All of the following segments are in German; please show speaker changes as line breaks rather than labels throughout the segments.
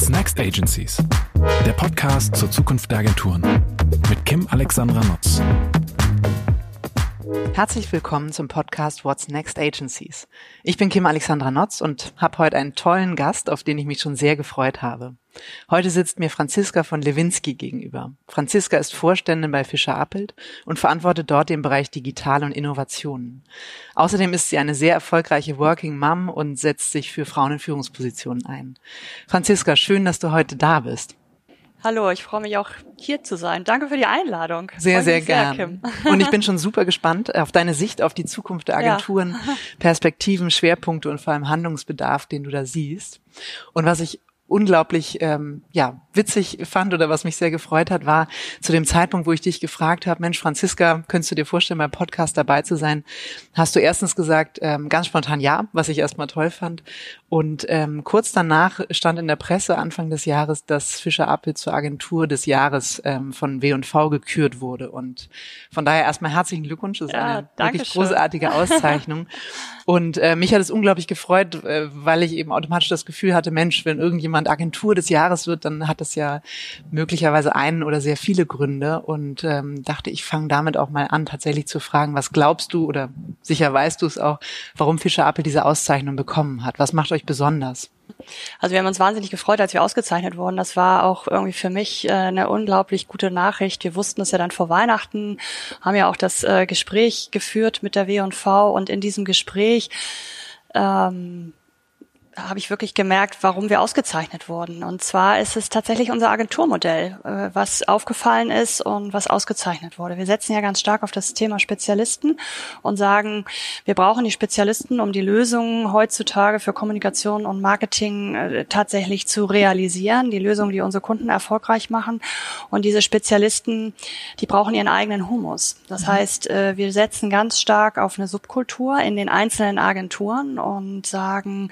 What's Next Agencies? Der Podcast zur Zukunft der Agenturen mit Kim Alexandra Nutz.
Herzlich willkommen zum Podcast What's Next Agencies. Ich bin Kim Alexandra Notz und habe heute einen tollen Gast, auf den ich mich schon sehr gefreut habe. Heute sitzt mir Franziska von Lewinsky gegenüber. Franziska ist Vorständin bei Fischer Appelt und verantwortet dort den Bereich Digital und Innovationen. Außerdem ist sie eine sehr erfolgreiche Working Mom und setzt sich für Frauen in Führungspositionen ein. Franziska, schön, dass du heute da bist.
Hallo, ich freue mich auch hier zu sein. Danke für die Einladung.
Sehr, sehr gerne. Und ich bin schon super gespannt auf deine Sicht auf die Zukunft der Agenturen, ja. Perspektiven, Schwerpunkte und vor allem Handlungsbedarf, den du da siehst. Und was ich unglaublich ähm, ja witzig fand oder was mich sehr gefreut hat, war zu dem Zeitpunkt, wo ich dich gefragt habe, Mensch, Franziska, könntest du dir vorstellen, beim Podcast dabei zu sein? Hast du erstens gesagt, ähm, ganz spontan ja, was ich erstmal toll fand. Und ähm, kurz danach stand in der Presse Anfang des Jahres, dass Fischer Appel zur Agentur des Jahres ähm, von W&V gekürt wurde. Und von daher erstmal herzlichen Glückwunsch. Das ist ja, eine wirklich schön. großartige Auszeichnung. Und äh, mich hat es unglaublich gefreut, äh, weil ich eben automatisch das Gefühl hatte, Mensch, wenn irgendjemand Agentur des Jahres wird, dann hat das ja möglicherweise einen oder sehr viele Gründe. Und ähm, dachte, ich fange damit auch mal an, tatsächlich zu fragen, was glaubst du oder sicher weißt du es auch, warum Fischer Appel diese Auszeichnung bekommen hat? Was macht euch besonders?
Also wir haben uns wahnsinnig gefreut, als wir ausgezeichnet wurden. Das war auch irgendwie für mich äh, eine unglaublich gute Nachricht. Wir wussten es ja dann vor Weihnachten, haben ja auch das äh, Gespräch geführt mit der W&V und in diesem Gespräch ähm, habe ich wirklich gemerkt, warum wir ausgezeichnet wurden. Und zwar ist es tatsächlich unser Agenturmodell, äh, was aufgefallen ist und was ausgezeichnet wurde. Wir setzen ja ganz stark auf das Thema Spezialisten und sagen, wir brauchen die Spezialisten, um die Lösungen heutzutage für Kommunikation und Marketing äh, tatsächlich zu realisieren, die Lösungen, die unsere Kunden erfolgreich machen. Und diese Spezialisten, die brauchen ihren eigenen Humus. Das mhm. heißt, äh, wir setzen ganz stark auf eine Subkultur in den einzelnen Agenturen und sagen,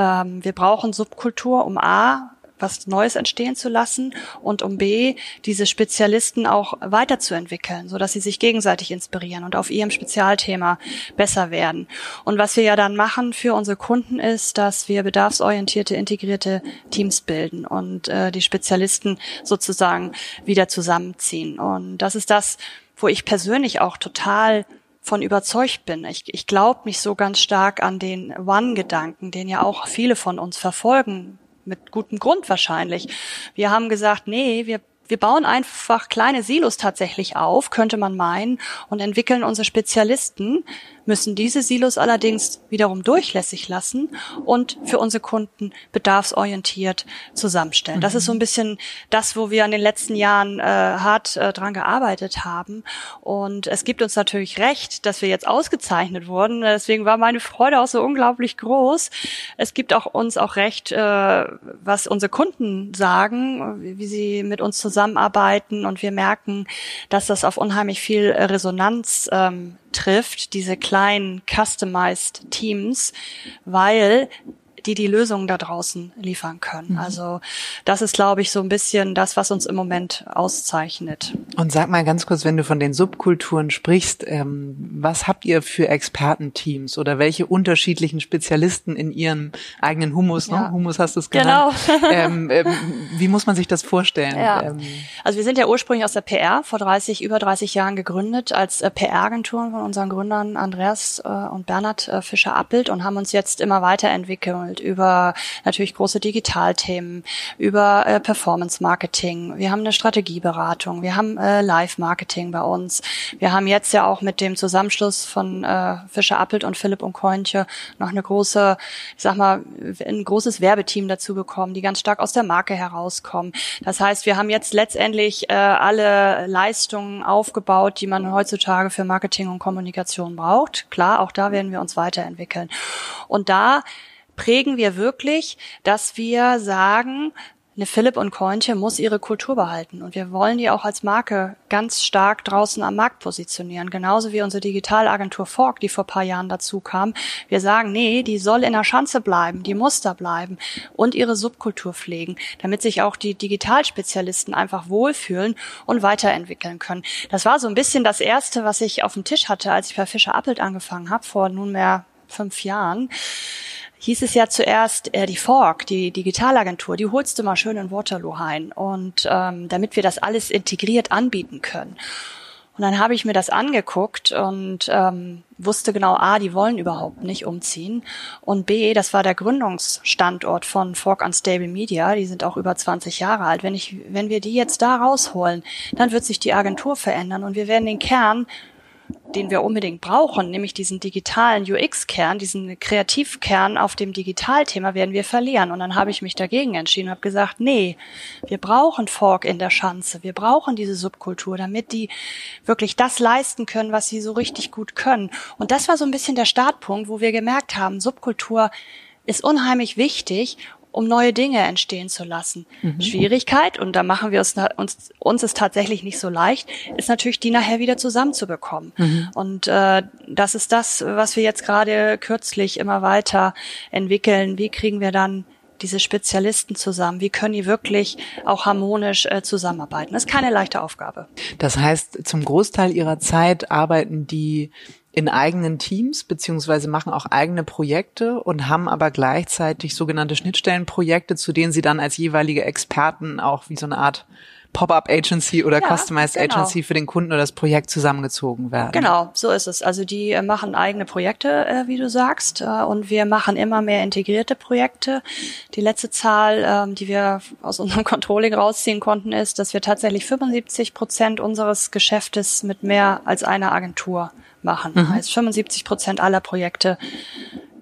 ähm, wir brauchen Subkultur, um A, was Neues entstehen zu lassen und um B, diese Spezialisten auch weiterzuentwickeln, so dass sie sich gegenseitig inspirieren und auf ihrem Spezialthema besser werden. Und was wir ja dann machen für unsere Kunden ist, dass wir bedarfsorientierte, integrierte Teams bilden und äh, die Spezialisten sozusagen wieder zusammenziehen. Und das ist das, wo ich persönlich auch total von überzeugt bin. Ich, ich glaube nicht so ganz stark an den One-Gedanken, den ja auch viele von uns verfolgen, mit gutem Grund wahrscheinlich. Wir haben gesagt, nee, wir wir bauen einfach kleine Silos tatsächlich auf, könnte man meinen, und entwickeln unsere Spezialisten, müssen diese Silos allerdings wiederum durchlässig lassen und für unsere Kunden bedarfsorientiert zusammenstellen. Das ist so ein bisschen das, wo wir in den letzten Jahren äh, hart äh, dran gearbeitet haben. Und es gibt uns natürlich recht, dass wir jetzt ausgezeichnet wurden. Deswegen war meine Freude auch so unglaublich groß. Es gibt auch uns auch recht, äh, was unsere Kunden sagen, wie sie mit uns zusammenarbeiten. Und wir merken, dass das auf unheimlich viel Resonanz ähm, trifft, diese kleinen customized Teams, weil die die Lösungen da draußen liefern können. Mhm. Also das ist, glaube ich, so ein bisschen das, was uns im Moment auszeichnet.
Und sag mal ganz kurz, wenn du von den Subkulturen sprichst, ähm, was habt ihr für Expertenteams oder welche unterschiedlichen Spezialisten in ihrem eigenen Humus, ne? ja. ne? Humus hast du es genannt. Genau. ähm, ähm, wie muss man sich das vorstellen?
Ja. Ähm, also wir sind ja ursprünglich aus der PR vor 30, über 30 Jahren gegründet als äh, PR-Agentur von unseren Gründern Andreas äh, und Bernhard äh, Fischer-Appelt und haben uns jetzt immer weiterentwickelt gesammelt über natürlich große Digitalthemen, über äh, Performance Marketing. Wir haben eine Strategieberatung, wir haben äh, Live Marketing bei uns. Wir haben jetzt ja auch mit dem Zusammenschluss von äh, Fischer Appelt und Philipp und Kointje noch eine große, ich sag mal, ein großes Werbeteam dazu bekommen, die ganz stark aus der Marke herauskommen. Das heißt, wir haben jetzt letztendlich äh, alle Leistungen aufgebaut, die man heutzutage für Marketing und Kommunikation braucht. Klar, auch da werden wir uns weiterentwickeln. Und da prägen wir wirklich, dass wir sagen, eine Philipp und Kointje muss ihre Kultur behalten und wir wollen die auch als Marke ganz stark draußen am Markt positionieren. Genauso wie unsere Digitalagentur Fork, die vor paar Jahren dazu kam. Wir sagen, nee, die soll in der Schanze bleiben, die muss da bleiben und ihre Subkultur pflegen, damit sich auch die Digitalspezialisten einfach wohlfühlen und weiterentwickeln können. Das war so ein bisschen das erste, was ich auf dem Tisch hatte, als ich bei Fischer Appelt angefangen habe, vor nunmehr fünf Jahren hieß es ja zuerst, äh, die Fork, die Digitalagentur, die holst du mal schön in Waterloo ein und ähm, damit wir das alles integriert anbieten können. Und dann habe ich mir das angeguckt und ähm, wusste genau, A, die wollen überhaupt nicht umziehen. Und B, das war der Gründungsstandort von Fork Unstable Media. Die sind auch über 20 Jahre alt. Wenn, ich, wenn wir die jetzt da rausholen, dann wird sich die Agentur verändern und wir werden den Kern den wir unbedingt brauchen, nämlich diesen digitalen UX-Kern, diesen Kreativkern auf dem Digitalthema werden wir verlieren. Und dann habe ich mich dagegen entschieden und habe gesagt, nee, wir brauchen Fork in der Schanze, wir brauchen diese Subkultur, damit die wirklich das leisten können, was sie so richtig gut können. Und das war so ein bisschen der Startpunkt, wo wir gemerkt haben, Subkultur ist unheimlich wichtig um neue Dinge entstehen zu lassen. Mhm. Schwierigkeit, und da machen wir uns, uns, uns ist tatsächlich nicht so leicht, ist natürlich, die nachher wieder zusammenzubekommen. Mhm. Und äh, das ist das, was wir jetzt gerade kürzlich immer weiter entwickeln. Wie kriegen wir dann diese Spezialisten zusammen? Wie können die wirklich auch harmonisch äh, zusammenarbeiten? Das ist keine leichte Aufgabe.
Das heißt, zum Großteil ihrer Zeit arbeiten die in eigenen Teams beziehungsweise machen auch eigene Projekte und haben aber gleichzeitig sogenannte Schnittstellenprojekte, zu denen sie dann als jeweilige Experten auch wie so eine Art Pop-up-Agency oder ja, Customized genau. Agency für den Kunden oder das Projekt zusammengezogen werden.
Genau, so ist es. Also die äh, machen eigene Projekte, äh, wie du sagst, äh, und wir machen immer mehr integrierte Projekte. Die letzte Zahl, ähm, die wir aus unserem Controlling rausziehen konnten, ist, dass wir tatsächlich 75 Prozent unseres Geschäftes mit mehr als einer Agentur machen. Mhm. Heißt 75 Prozent aller Projekte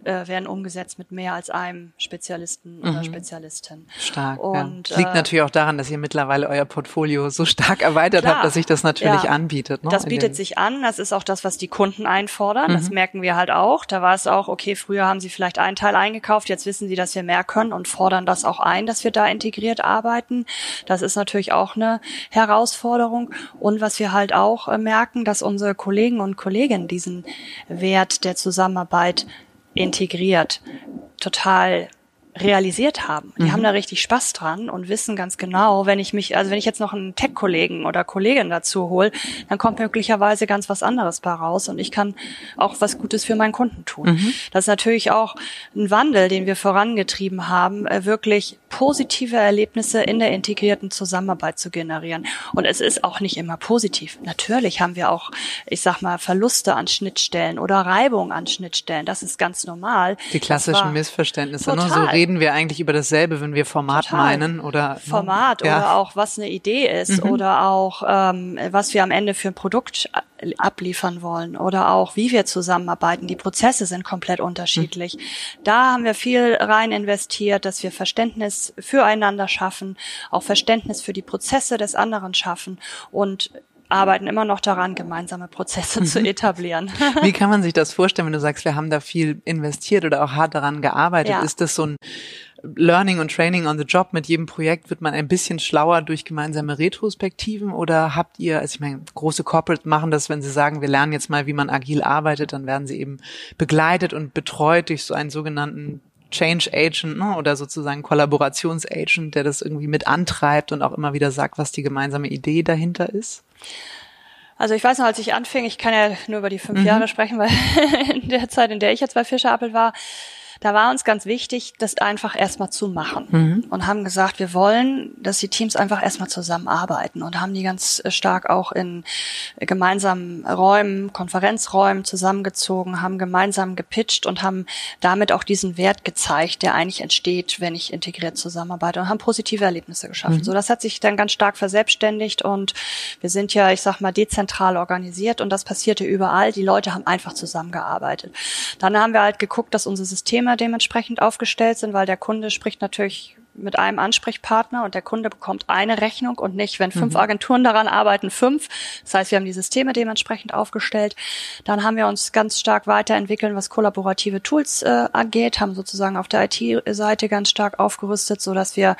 äh, werden umgesetzt mit mehr als einem Spezialisten mhm. oder Spezialistin.
Stark. Und, ja. Liegt äh, natürlich auch daran, dass ihr mittlerweile euer Portfolio so stark erweitert klar, habt, dass sich das natürlich ja, anbietet.
Ne? Das bietet sich an. Das ist auch das, was die Kunden einfordern. Mhm. Das merken wir halt auch. Da war es auch, okay, früher haben sie vielleicht einen Teil eingekauft, jetzt wissen sie, dass wir mehr können und fordern das auch ein, dass wir da integriert arbeiten. Das ist natürlich auch eine Herausforderung. Und was wir halt auch äh, merken, dass unsere Kollegen und Kolleginnen diesen Wert der Zusammenarbeit integriert, total realisiert haben. Die mhm. haben da richtig Spaß dran und wissen ganz genau, wenn ich mich, also wenn ich jetzt noch einen Tech-Kollegen oder Kollegin dazu hole, dann kommt möglicherweise ganz was anderes bei raus und ich kann auch was Gutes für meinen Kunden tun. Mhm. Das ist natürlich auch ein Wandel, den wir vorangetrieben haben, äh, wirklich positive Erlebnisse in der integrierten Zusammenarbeit zu generieren. Und es ist auch nicht immer positiv. Natürlich haben wir auch, ich sag mal, Verluste an Schnittstellen oder Reibung an Schnittstellen. Das ist ganz normal.
Die klassischen Missverständnisse. Ne? So reden wir eigentlich über dasselbe, wenn wir Format total. meinen oder ne?
Format ja. oder auch was eine Idee ist mhm. oder auch ähm, was wir am Ende für ein Produkt abliefern wollen oder auch wie wir zusammenarbeiten. Die Prozesse sind komplett unterschiedlich. Mhm. Da haben wir viel rein investiert, dass wir Verständnis füreinander schaffen, auch Verständnis für die Prozesse des anderen schaffen und arbeiten immer noch daran, gemeinsame Prozesse zu mhm. etablieren.
Wie kann man sich das vorstellen, wenn du sagst, wir haben da viel investiert oder auch hart daran gearbeitet? Ja. Ist das so ein Learning und Training on the Job? Mit jedem Projekt wird man ein bisschen schlauer durch gemeinsame Retrospektiven oder habt ihr, also ich meine, große Corporate machen das, wenn sie sagen, wir lernen jetzt mal, wie man agil arbeitet, dann werden sie eben begleitet und betreut durch so einen sogenannten Change Agent ne, oder sozusagen Kollaborationsagent, der das irgendwie mit antreibt und auch immer wieder sagt, was die gemeinsame Idee dahinter ist?
Also ich weiß noch, als ich anfing, ich kann ja nur über die fünf mhm. Jahre sprechen, weil in der Zeit, in der ich jetzt bei Fischer Appel war, da war uns ganz wichtig, das einfach erstmal zu machen mhm. und haben gesagt, wir wollen, dass die Teams einfach erstmal zusammenarbeiten und haben die ganz äh, stark auch in gemeinsamen Räumen, Konferenzräumen zusammengezogen, haben gemeinsam gepitcht und haben damit auch diesen Wert gezeigt, der eigentlich entsteht, wenn ich integriert zusammenarbeite und haben positive Erlebnisse geschaffen. Mhm. So, das hat sich dann ganz stark verselbstständigt und wir sind ja, ich sag mal, dezentral organisiert und das passierte überall. Die Leute haben einfach zusammengearbeitet. Dann haben wir halt geguckt, dass unsere Systeme Systeme dementsprechend aufgestellt sind, weil der Kunde spricht natürlich mit einem Ansprechpartner und der Kunde bekommt eine Rechnung und nicht, wenn fünf mhm. Agenturen daran arbeiten, fünf. Das heißt, wir haben die Systeme dementsprechend aufgestellt. Dann haben wir uns ganz stark weiterentwickelt, was kollaborative Tools äh, angeht, haben sozusagen auf der IT-Seite ganz stark aufgerüstet, so dass wir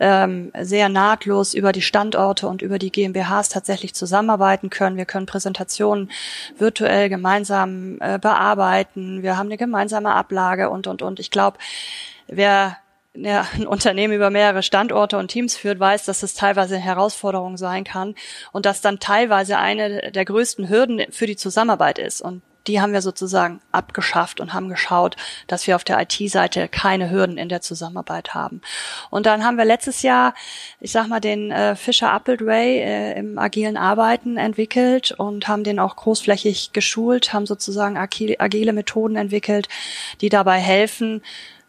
ähm, sehr nahtlos über die Standorte und über die GmbHs tatsächlich zusammenarbeiten können. Wir können Präsentationen virtuell gemeinsam äh, bearbeiten. Wir haben eine gemeinsame Ablage und, und, und. Ich glaube, wer ja, ein Unternehmen über mehrere Standorte und Teams führt, weiß, dass es teilweise eine Herausforderung sein kann und dass dann teilweise eine der größten Hürden für die Zusammenarbeit ist. Und die haben wir sozusagen abgeschafft und haben geschaut, dass wir auf der IT-Seite keine Hürden in der Zusammenarbeit haben. Und dann haben wir letztes Jahr, ich sag mal, den äh, Fischer Applet Way äh, im agilen Arbeiten entwickelt und haben den auch großflächig geschult, haben sozusagen agile Methoden entwickelt, die dabei helfen,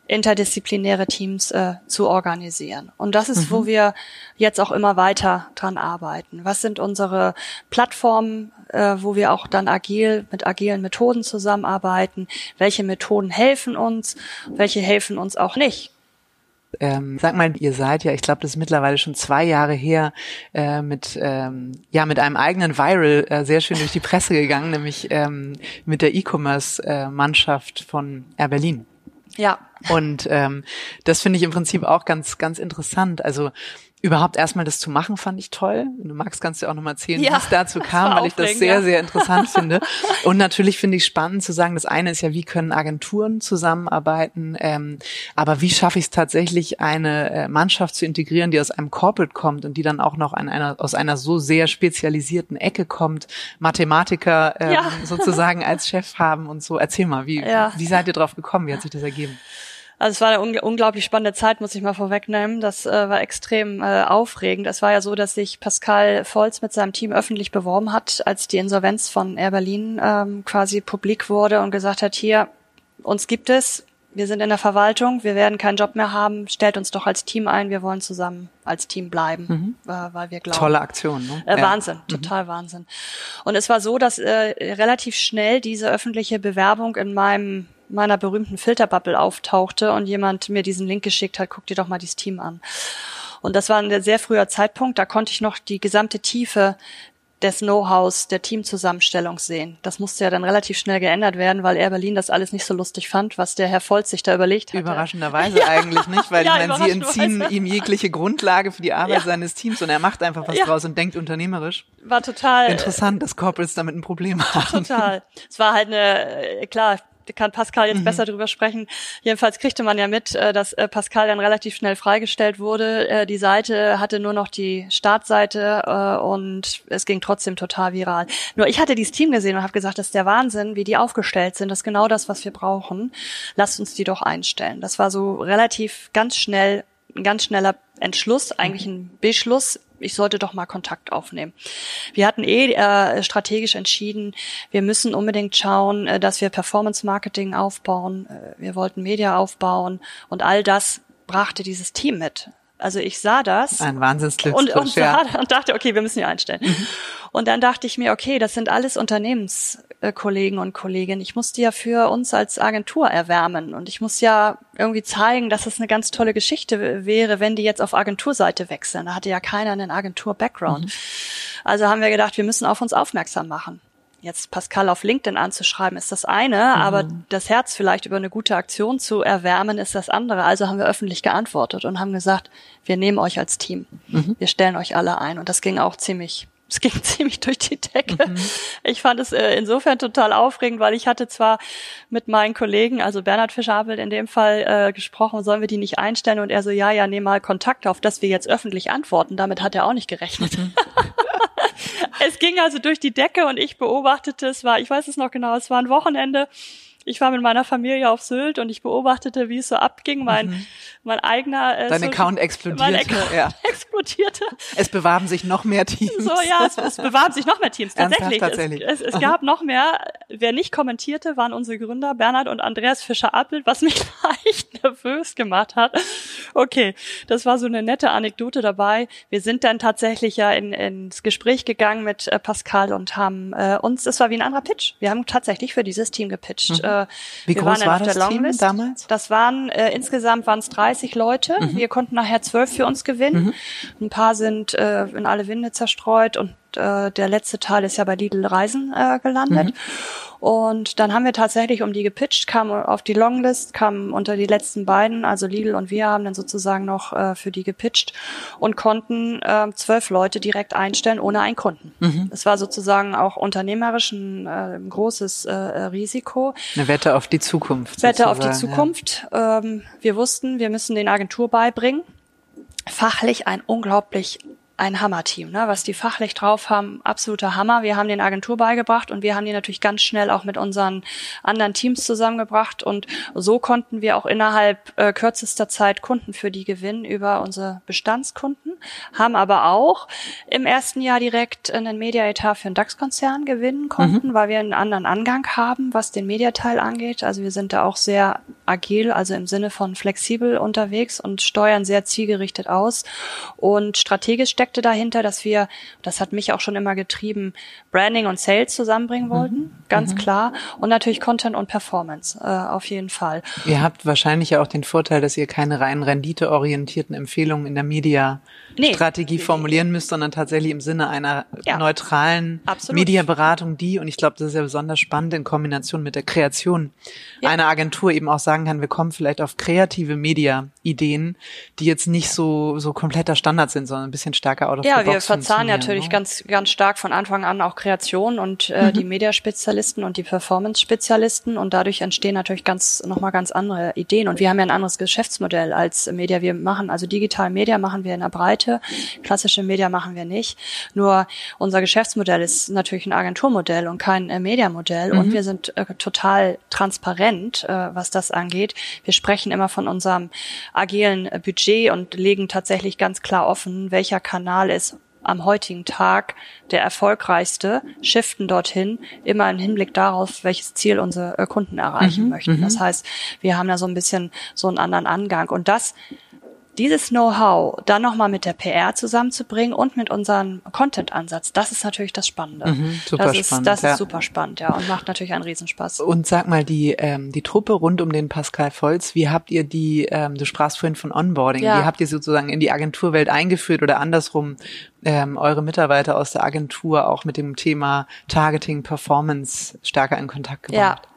interdisziplinäre Teams äh, zu organisieren. Und das ist, mhm. wo wir jetzt auch immer weiter dran arbeiten. Was sind unsere Plattformen, äh, wo wir auch dann agil mit agilen Methoden zusammenarbeiten? Welche Methoden helfen uns? Welche helfen uns auch nicht?
Ähm, sag mal, ihr seid ja, ich glaube, das ist mittlerweile schon zwei Jahre her, äh, mit ähm, ja mit einem eigenen Viral äh, sehr schön durch die Presse gegangen, nämlich ähm, mit der E-Commerce-Mannschaft äh, von Air Berlin.
Ja.
Und ähm, das finde ich im Prinzip auch ganz, ganz interessant. Also überhaupt erstmal das zu machen, fand ich toll. Wenn du magst, kannst du auch nochmal erzählen, ja, wie es dazu kam, weil ich das sehr, ja. sehr interessant finde. Und natürlich finde ich spannend zu sagen, das eine ist ja, wie können Agenturen zusammenarbeiten, ähm, aber wie schaffe ich es tatsächlich, eine äh, Mannschaft zu integrieren, die aus einem Corporate kommt und die dann auch noch an einer, aus einer so sehr spezialisierten Ecke kommt, Mathematiker ähm, ja. sozusagen als Chef haben und so. Erzähl mal, wie, wie seid ihr drauf gekommen? Wie hat sich das ergeben?
Also es war eine unglaublich spannende Zeit, muss ich mal vorwegnehmen. Das äh, war extrem äh, aufregend. Es war ja so, dass sich Pascal Volz mit seinem Team öffentlich beworben hat, als die Insolvenz von Air Berlin ähm, quasi publik wurde und gesagt hat, hier, uns gibt es, wir sind in der Verwaltung, wir werden keinen Job mehr haben, stellt uns doch als Team ein, wir wollen zusammen als Team bleiben, mhm. äh, weil wir glauben.
Tolle Aktion, ne?
Äh, Wahnsinn, ja. total mhm. Wahnsinn. Und es war so, dass äh, relativ schnell diese öffentliche Bewerbung in meinem meiner berühmten Filterbubble auftauchte und jemand mir diesen Link geschickt hat, guck dir doch mal dieses Team an. Und das war ein sehr früher Zeitpunkt, da konnte ich noch die gesamte Tiefe des Know-hows der Teamzusammenstellung sehen. Das musste ja dann relativ schnell geändert werden, weil Air Berlin das alles nicht so lustig fand, was der Herr Volz sich da überlegt hat.
Überraschenderweise ja. eigentlich nicht, weil ja, ich meine, sie entziehen ihm jegliche Grundlage für die Arbeit ja. seines Teams und er macht einfach was draus und denkt unternehmerisch.
War total
interessant, dass Corporates damit ein Problem haben.
Total. Es war halt eine äh, klar, kann Pascal jetzt mhm. besser drüber sprechen. Jedenfalls kriegte man ja mit, äh, dass äh, Pascal dann relativ schnell freigestellt wurde. Äh, die Seite hatte nur noch die Startseite und es ging trotzdem total viral. Nur ich hatte dieses Team gesehen und habe gesagt, das ist der Wahnsinn, wie die aufgestellt sind. Das ist genau das, was wir brauchen. Lasst uns die doch einstellen. Das war so relativ ganz schnell, ein ganz schneller Entschluss, eigentlich ein Beschluss ich sollte doch mal Kontakt aufnehmen. Wir hatten eh äh, strategisch entschieden, wir müssen unbedingt schauen, äh, dass wir Performance Marketing aufbauen, äh, wir wollten Media aufbauen und all das brachte dieses Team mit. Also ich sah das.
Ein Wahnsinnsglück.
Und, und, ja. und dachte, okay, wir müssen hier einstellen. Mhm. Und dann dachte ich mir, okay, das sind alles Unternehmenskollegen und Kolleginnen. Ich muss die ja für uns als Agentur erwärmen. Und ich muss ja irgendwie zeigen, dass es eine ganz tolle Geschichte wäre, wenn die jetzt auf Agenturseite wechseln. Da hatte ja keiner einen Agentur-Background. Mhm. Also haben wir gedacht, wir müssen auf uns aufmerksam machen jetzt Pascal auf LinkedIn anzuschreiben, ist das eine, mhm. aber das Herz vielleicht über eine gute Aktion zu erwärmen, ist das andere. Also haben wir öffentlich geantwortet und haben gesagt, wir nehmen euch als Team. Mhm. Wir stellen euch alle ein. Und das ging auch ziemlich es ging ziemlich durch die Decke. Mhm. Ich fand es äh, insofern total aufregend, weil ich hatte zwar mit meinen Kollegen, also Bernhard Fischabel in dem Fall, äh, gesprochen, sollen wir die nicht einstellen? Und er so, ja, ja, nehm mal Kontakt auf, dass wir jetzt öffentlich antworten. Damit hat er auch nicht gerechnet. Mhm. es ging also durch die Decke und ich beobachtete, es war, ich weiß es noch genau, es war ein Wochenende ich war mit meiner Familie auf Sylt und ich beobachtete, wie es so abging. Mein, mhm. mein eigener
äh, Dein Social, Account explodierte. Mein Account
ja. explodierte.
Es bewarben sich noch mehr Teams.
So, ja, es, es bewarben sich noch mehr Teams. Tatsächlich. tatsächlich. Es, es, es gab noch mehr. Wer nicht kommentierte, waren unsere Gründer Bernhard und Andreas Fischer-Appelt, was mich leicht nervös gemacht hat. Okay, das war so eine nette Anekdote dabei. Wir sind dann tatsächlich ja in, ins Gespräch gegangen mit äh, Pascal und haben äh, uns, es war wie ein anderer Pitch. Wir haben tatsächlich für dieses Team gepitcht. Mhm
äh, Wie groß war das Team damals?
Das waren äh, insgesamt waren es 30 Leute. Mhm. Wir konnten nachher zwölf für uns gewinnen. Mhm. Ein paar sind äh, in alle Winde zerstreut und äh, der letzte Teil ist ja bei Lidl Reisen äh, gelandet. Mhm. Und dann haben wir tatsächlich um die gepitcht, kam auf die Longlist, kam unter die letzten beiden, also Lidl und wir haben dann sozusagen noch äh, für die gepitcht und konnten äh, zwölf Leute direkt einstellen ohne einen Kunden. Mhm. Es war sozusagen auch unternehmerisch ein, äh, großes äh, Risiko.
Eine Wette auf die Zukunft.
Wette auf die Zukunft. Ja. Ähm, wir wussten, wir müssen den Agentur beibringen. Fachlich ein unglaublich ein Hammerteam, ne? was die fachlich drauf haben, absoluter Hammer. Wir haben den Agentur beigebracht und wir haben die natürlich ganz schnell auch mit unseren anderen Teams zusammengebracht und so konnten wir auch innerhalb äh, kürzester Zeit Kunden für die gewinnen über unsere Bestandskunden, haben aber auch im ersten Jahr direkt einen Media-Etat für einen DAX-Konzern gewinnen konnten, mhm. weil wir einen anderen Angang haben, was den Mediateil angeht. Also wir sind da auch sehr agil, also im Sinne von flexibel unterwegs und steuern sehr zielgerichtet aus und strategisch steckte dahinter, dass wir, das hat mich auch schon immer getrieben, Branding und Sales zusammenbringen mhm. wollten, mhm. ganz mhm. klar. Und natürlich Content und Performance, äh, auf jeden Fall.
Ihr habt wahrscheinlich ja auch den Vorteil, dass ihr keine rein renditeorientierten Empfehlungen in der Media-Strategie nee. formulieren müsst, sondern tatsächlich im Sinne einer ja. neutralen Mediaberatung, die, und ich glaube, das ist ja besonders spannend in Kombination mit der Kreation ja. einer Agentur eben auch sagen kann, wir kommen vielleicht auf kreative Media-Ideen, die jetzt nicht so, so kompletter Standard sind, sondern ein bisschen stärker stärker out of
Ja, wir verzahnen natürlich ne? ganz, ganz stark von Anfang an auch Kreation und äh, mhm. die Mediaspezialisten und die Performance-Spezialisten und dadurch entstehen natürlich ganz, nochmal ganz andere Ideen und wir haben ja ein anderes Geschäftsmodell als Media. Wir machen, also digital Media machen wir in der Breite, klassische Media machen wir nicht. Nur unser Geschäftsmodell ist natürlich ein Agenturmodell und kein äh, Mediamodell mhm. und wir sind äh, total transparent, äh, was das angeht. Wir sprechen immer von unserem agilen äh, Budget und legen tatsächlich ganz klar offen, welcher Kanal Kanal ist am heutigen Tag der erfolgreichste, shiften dorthin, immer im Hinblick darauf, welches Ziel unsere äh, Kunden erreichen mhm, möchten. Das mhm. heißt, wir haben da so ein bisschen so einen anderen Angang. Und das dieses Know-how dann nochmal mit der PR zusammenzubringen und mit unserem Content-Ansatz, das ist natürlich das Spannende. Mhm, super das ist, spannend. Das ja. ist super spannend, ja, und macht natürlich einen Riesenspaß.
Und sag mal, die, ähm, die Truppe rund um den Pascal Volz, wie habt ihr die, ähm, du sprachst vorhin von Onboarding, ja. wie habt ihr sozusagen in die Agenturwelt eingeführt oder andersrum ähm, eure Mitarbeiter aus der Agentur auch mit dem Thema Targeting, Performance stärker in Kontakt gebracht?
Ja.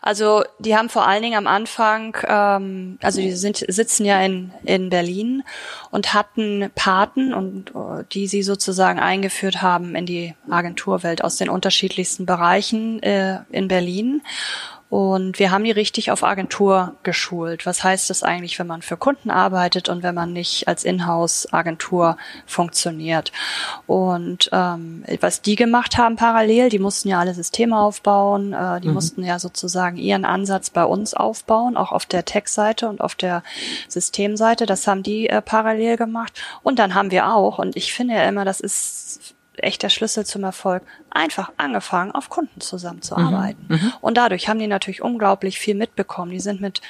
Also die haben vor allen Dingen am Anfang, ähm, also die sind sitzen ja in in Berlin und hatten Paten und uh, die sie sozusagen eingeführt haben in die Agenturwelt aus den unterschiedlichsten Bereichen äh, in Berlin und wir haben die richtig auf Agentur geschult. Was heißt das eigentlich, wenn man für Kunden arbeitet und wenn man nicht als Inhouse-Agentur funktioniert? Und ähm, was die gemacht haben parallel, die mussten ja alle Systeme aufbauen, äh, die mhm. mussten ja sozusagen ihren Ansatz bei uns aufbauen, auch auf der Tech-Seite und auf der Systemseite. Das haben die äh, parallel gemacht. Und dann haben wir auch, und ich finde ja immer, das ist echt der Schlüssel zum Erfolg, einfach angefangen, auf Kunden zusammenzuarbeiten. Mhm, mhm. Und dadurch haben die natürlich unglaublich viel mitbekommen. Die sind mit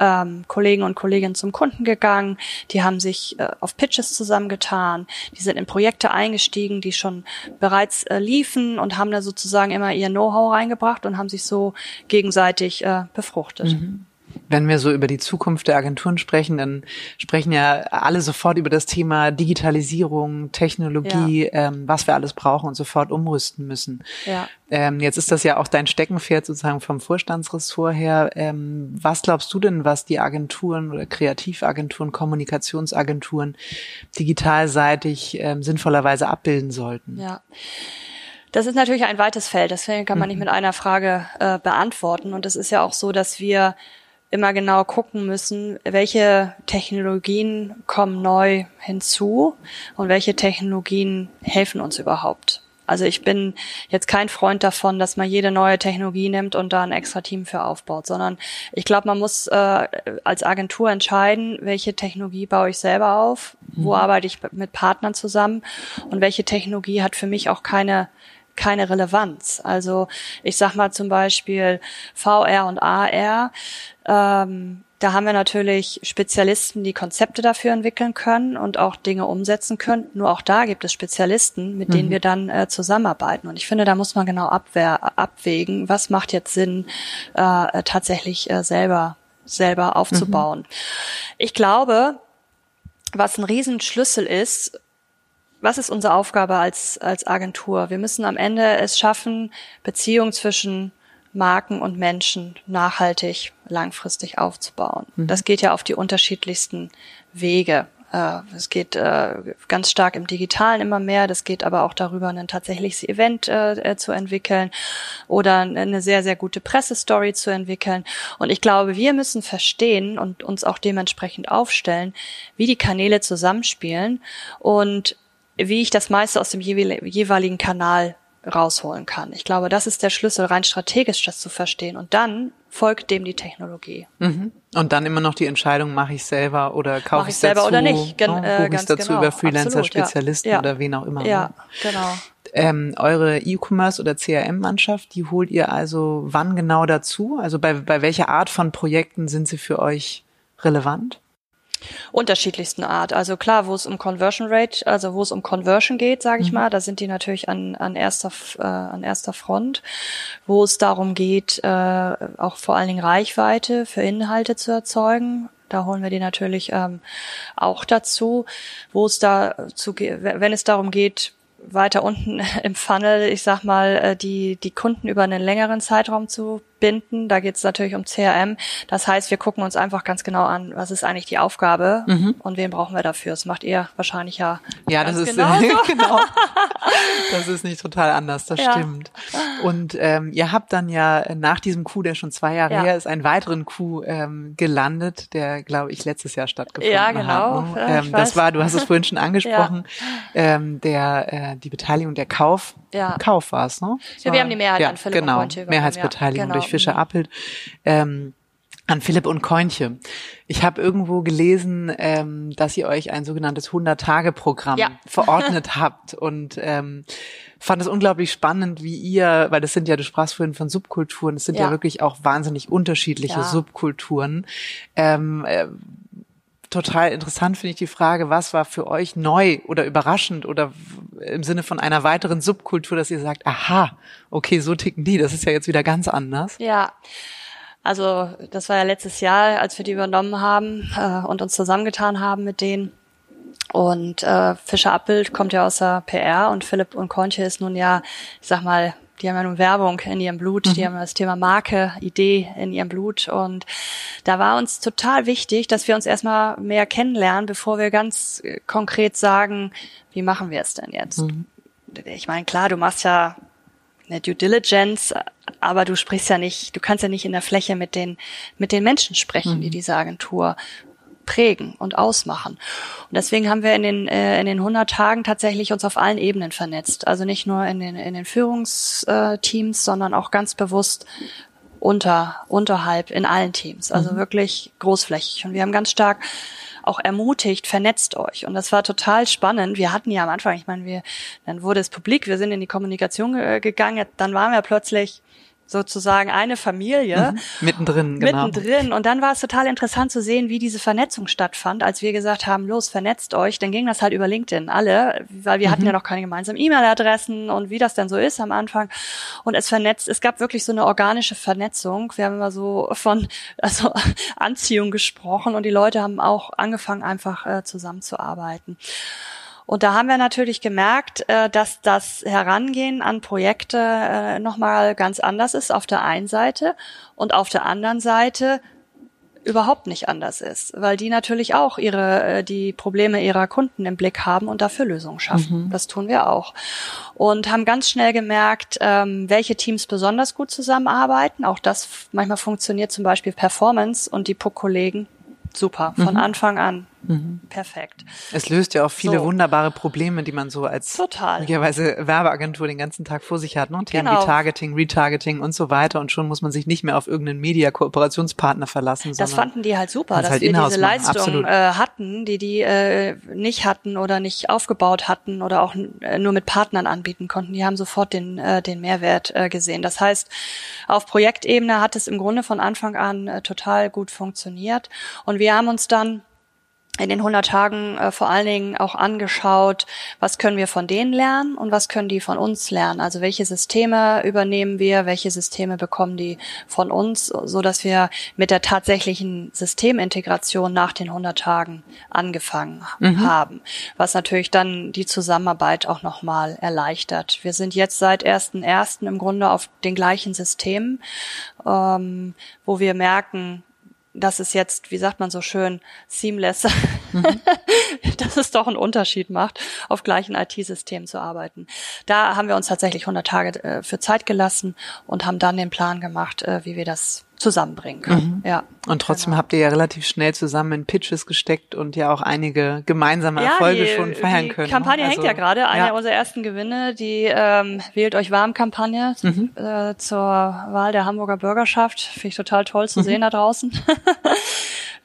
ähm, Kollegen und Kolleginnen zum Kunden gegangen, die haben sich äh, auf Pitches zusammengetan, die sind in Projekte eingestiegen, die schon bereits äh, liefen und haben da sozusagen immer ihr Know-how reingebracht und haben sich so gegenseitig äh, befruchtet. Mhm.
Wenn wir so über die Zukunft der Agenturen sprechen, dann sprechen ja alle sofort über das Thema Digitalisierung, Technologie, ja. ähm, was wir alles brauchen und sofort umrüsten müssen. Ja. Ähm, jetzt ist das ja auch dein Steckenpferd sozusagen vom Vorstandsressort her. Ähm, was glaubst du denn, was die Agenturen oder Kreativagenturen, Kommunikationsagenturen digitalseitig ähm, sinnvollerweise abbilden sollten?
Ja. Das ist natürlich ein weites Feld. Das kann man nicht mhm. mit einer Frage äh, beantworten. Und es ist ja auch so, dass wir immer genau gucken müssen, welche Technologien kommen neu hinzu und welche Technologien helfen uns überhaupt. Also ich bin jetzt kein Freund davon, dass man jede neue Technologie nimmt und da ein extra Team für aufbaut, sondern ich glaube, man muss äh, als Agentur entscheiden, welche Technologie baue ich selber auf, wo mhm. arbeite ich mit Partnern zusammen und welche Technologie hat für mich auch keine keine Relevanz. Also ich sag mal zum Beispiel VR und AR. Ähm, da haben wir natürlich Spezialisten, die Konzepte dafür entwickeln können und auch Dinge umsetzen können. Nur auch da gibt es Spezialisten, mit denen mhm. wir dann äh, zusammenarbeiten. Und ich finde, da muss man genau abwehr, abwägen, was macht jetzt Sinn, äh, tatsächlich äh, selber selber aufzubauen. Mhm. Ich glaube, was ein Riesenschlüssel ist, was ist unsere Aufgabe als, als Agentur? Wir müssen am Ende es schaffen, Beziehungen zwischen Marken und Menschen nachhaltig, langfristig aufzubauen. Mhm. Das geht ja auf die unterschiedlichsten Wege. Äh, es geht äh, ganz stark im Digitalen immer mehr. Das geht aber auch darüber, ein tatsächliches Event äh, zu entwickeln oder eine sehr, sehr gute Pressestory zu entwickeln. Und ich glaube, wir müssen verstehen und uns auch dementsprechend aufstellen, wie die Kanäle zusammenspielen und wie ich das meiste aus dem jeweiligen Kanal rausholen kann. Ich glaube, das ist der Schlüssel, rein strategisch das zu verstehen. Und dann folgt dem die Technologie.
Mhm. Und dann immer noch die Entscheidung, mache ich selber oder kaufe ich selber dazu,
oder nicht. Gen
ne? Buche ich dazu genau. über Freelancer, Absolut, Spezialisten ja. oder wen auch immer.
Ja, ne? genau.
Ähm, eure E-Commerce oder CRM-Mannschaft, die holt ihr also wann genau dazu? Also bei, bei welcher Art von Projekten sind sie für euch relevant?
Unterschiedlichsten Art. Also klar, wo es um Conversion Rate, also wo es um Conversion geht, sage ich mhm. mal, da sind die natürlich an, an erster äh, an erster Front. Wo es darum geht, äh, auch vor allen Dingen Reichweite für Inhalte zu erzeugen, da holen wir die natürlich ähm, auch dazu. Wo es da zu, wenn es darum geht, weiter unten im Funnel, ich sag mal, äh, die, die Kunden über einen längeren Zeitraum zu binden. Da geht es natürlich um CRM. Das heißt, wir gucken uns einfach ganz genau an, was ist eigentlich die Aufgabe mhm. und wen brauchen wir dafür. Das macht ihr wahrscheinlich ja.
Ja, das ist genau, genau. Das ist nicht total anders, das ja. stimmt. Und ähm, ihr habt dann ja nach diesem Coup, der schon zwei Jahre ja. her ist, einen weiteren Coup ähm, gelandet, der, glaube ich, letztes Jahr stattgefunden
hat. Ja, genau.
Hat, ne? ähm, das war, du hast es vorhin schon angesprochen, ja. ähm, der äh, die Beteiligung der Kauf. Ja. Kauf war es, ne?
Ja, wir haben die Mehrheit an Philipp
genau,
und
Mehrheitsbeteiligung genau. durch Fischer Appelt. Ähm, an Philipp und Koinche. Ich habe irgendwo gelesen, ähm, dass ihr euch ein sogenanntes 100-Tage-Programm ja. verordnet habt und ähm, fand es unglaublich spannend, wie ihr, weil das sind ja, du sprachst vorhin von Subkulturen, es sind ja, ja wirklich auch wahnsinnig unterschiedliche ja. Subkulturen. Ähm, äh, total interessant finde ich die Frage, was war für euch neu oder überraschend oder im Sinne von einer weiteren Subkultur, dass ihr sagt, aha, okay, so ticken die, das ist ja jetzt wieder ganz anders.
Ja. Also das war ja letztes Jahr, als wir die übernommen haben äh, und uns zusammengetan haben mit denen. Und äh, Fischer Abbild kommt ja aus der PR und Philipp und Kontje ist nun ja, ich sag mal, die haben ja nun Werbung in ihrem Blut, mhm. die haben das Thema Marke, Idee in ihrem Blut. Und da war uns total wichtig, dass wir uns erstmal mehr kennenlernen, bevor wir ganz äh, konkret sagen, wie machen wir es denn jetzt? Mhm. Ich meine, klar, du machst ja eine Due Diligence, aber du sprichst ja nicht, du kannst ja nicht in der Fläche mit den, mit den Menschen sprechen, mhm. die diese Agentur prägen und ausmachen. Und deswegen haben wir in den, äh, in den 100 Tagen tatsächlich uns auf allen Ebenen vernetzt. Also nicht nur in den, in den Führungsteams, sondern auch ganz bewusst unter, unterhalb in allen Teams. Also mhm. wirklich großflächig. Und wir haben ganz stark auch ermutigt, vernetzt euch. Und das war total spannend. Wir hatten ja am Anfang, ich meine, wir, dann wurde es publik, wir sind in die Kommunikation gegangen, dann waren wir plötzlich sozusagen eine Familie.
Mhm. Mittendrin, genau.
Mittendrin. Und dann war es total interessant zu sehen, wie diese Vernetzung stattfand, als wir gesagt haben, los, vernetzt euch. Dann ging das halt über LinkedIn alle, weil wir mhm. hatten ja noch keine gemeinsamen E-Mail-Adressen und wie das dann so ist am Anfang. Und es vernetzt, es gab wirklich so eine organische Vernetzung. Wir haben immer so von also Anziehung gesprochen und die Leute haben auch angefangen, einfach äh, zusammenzuarbeiten. Und da haben wir natürlich gemerkt, äh, dass das Herangehen an Projekte äh, nochmal ganz anders ist auf der einen Seite und auf der anderen Seite überhaupt nicht anders ist, weil die natürlich auch ihre äh, die Probleme ihrer Kunden im Blick haben und dafür Lösungen schaffen. Mhm. Das tun wir auch und haben ganz schnell gemerkt, ähm, welche Teams besonders gut zusammenarbeiten. Auch das manchmal funktioniert zum Beispiel Performance und die PUC-Kollegen super von mhm. Anfang an. Mhm. Perfekt.
Es löst ja auch viele so. wunderbare Probleme, die man so als
Total.
möglicherweise Werbeagentur den ganzen Tag vor sich hat. Ne? Themen genau. wie Targeting, Retargeting und so weiter. Und schon muss man sich nicht mehr auf irgendeinen Media-Kooperationspartner verlassen.
Das fanden die halt super, dass halt wir diese Leistung äh, hatten, die die äh, nicht hatten oder nicht aufgebaut hatten oder auch äh, nur mit Partnern anbieten konnten. Die haben sofort den, äh, den Mehrwert äh, gesehen. Das heißt, auf Projektebene hat es im Grunde von Anfang an äh, total gut funktioniert. Und wir haben uns dann in den 100 Tagen äh, vor allen Dingen auch angeschaut, was können wir von denen lernen und was können die von uns lernen. Also welche Systeme übernehmen wir, welche Systeme bekommen die von uns, so dass wir mit der tatsächlichen Systemintegration nach den 100 Tagen angefangen mhm. haben, was natürlich dann die Zusammenarbeit auch nochmal erleichtert. Wir sind jetzt seit 1.1. im Grunde auf den gleichen Systemen, ähm, wo wir merken, dass es jetzt, wie sagt man so schön, seamless, mhm. dass es doch einen Unterschied macht, auf gleichen IT-Systemen zu arbeiten. Da haben wir uns tatsächlich 100 Tage äh, für Zeit gelassen und haben dann den Plan gemacht, äh, wie wir das zusammenbringen kann. Mhm. Ja.
Und trotzdem genau. habt ihr ja relativ schnell zusammen in Pitches gesteckt und ja auch einige gemeinsame Erfolge ja, die, schon feiern
die
können.
Die Kampagne also, hängt ja gerade. Eine ja. unserer ersten Gewinne, die ähm, Wählt euch warm Kampagne mhm. äh, zur Wahl der Hamburger Bürgerschaft. Finde ich total toll zu mhm. sehen da draußen.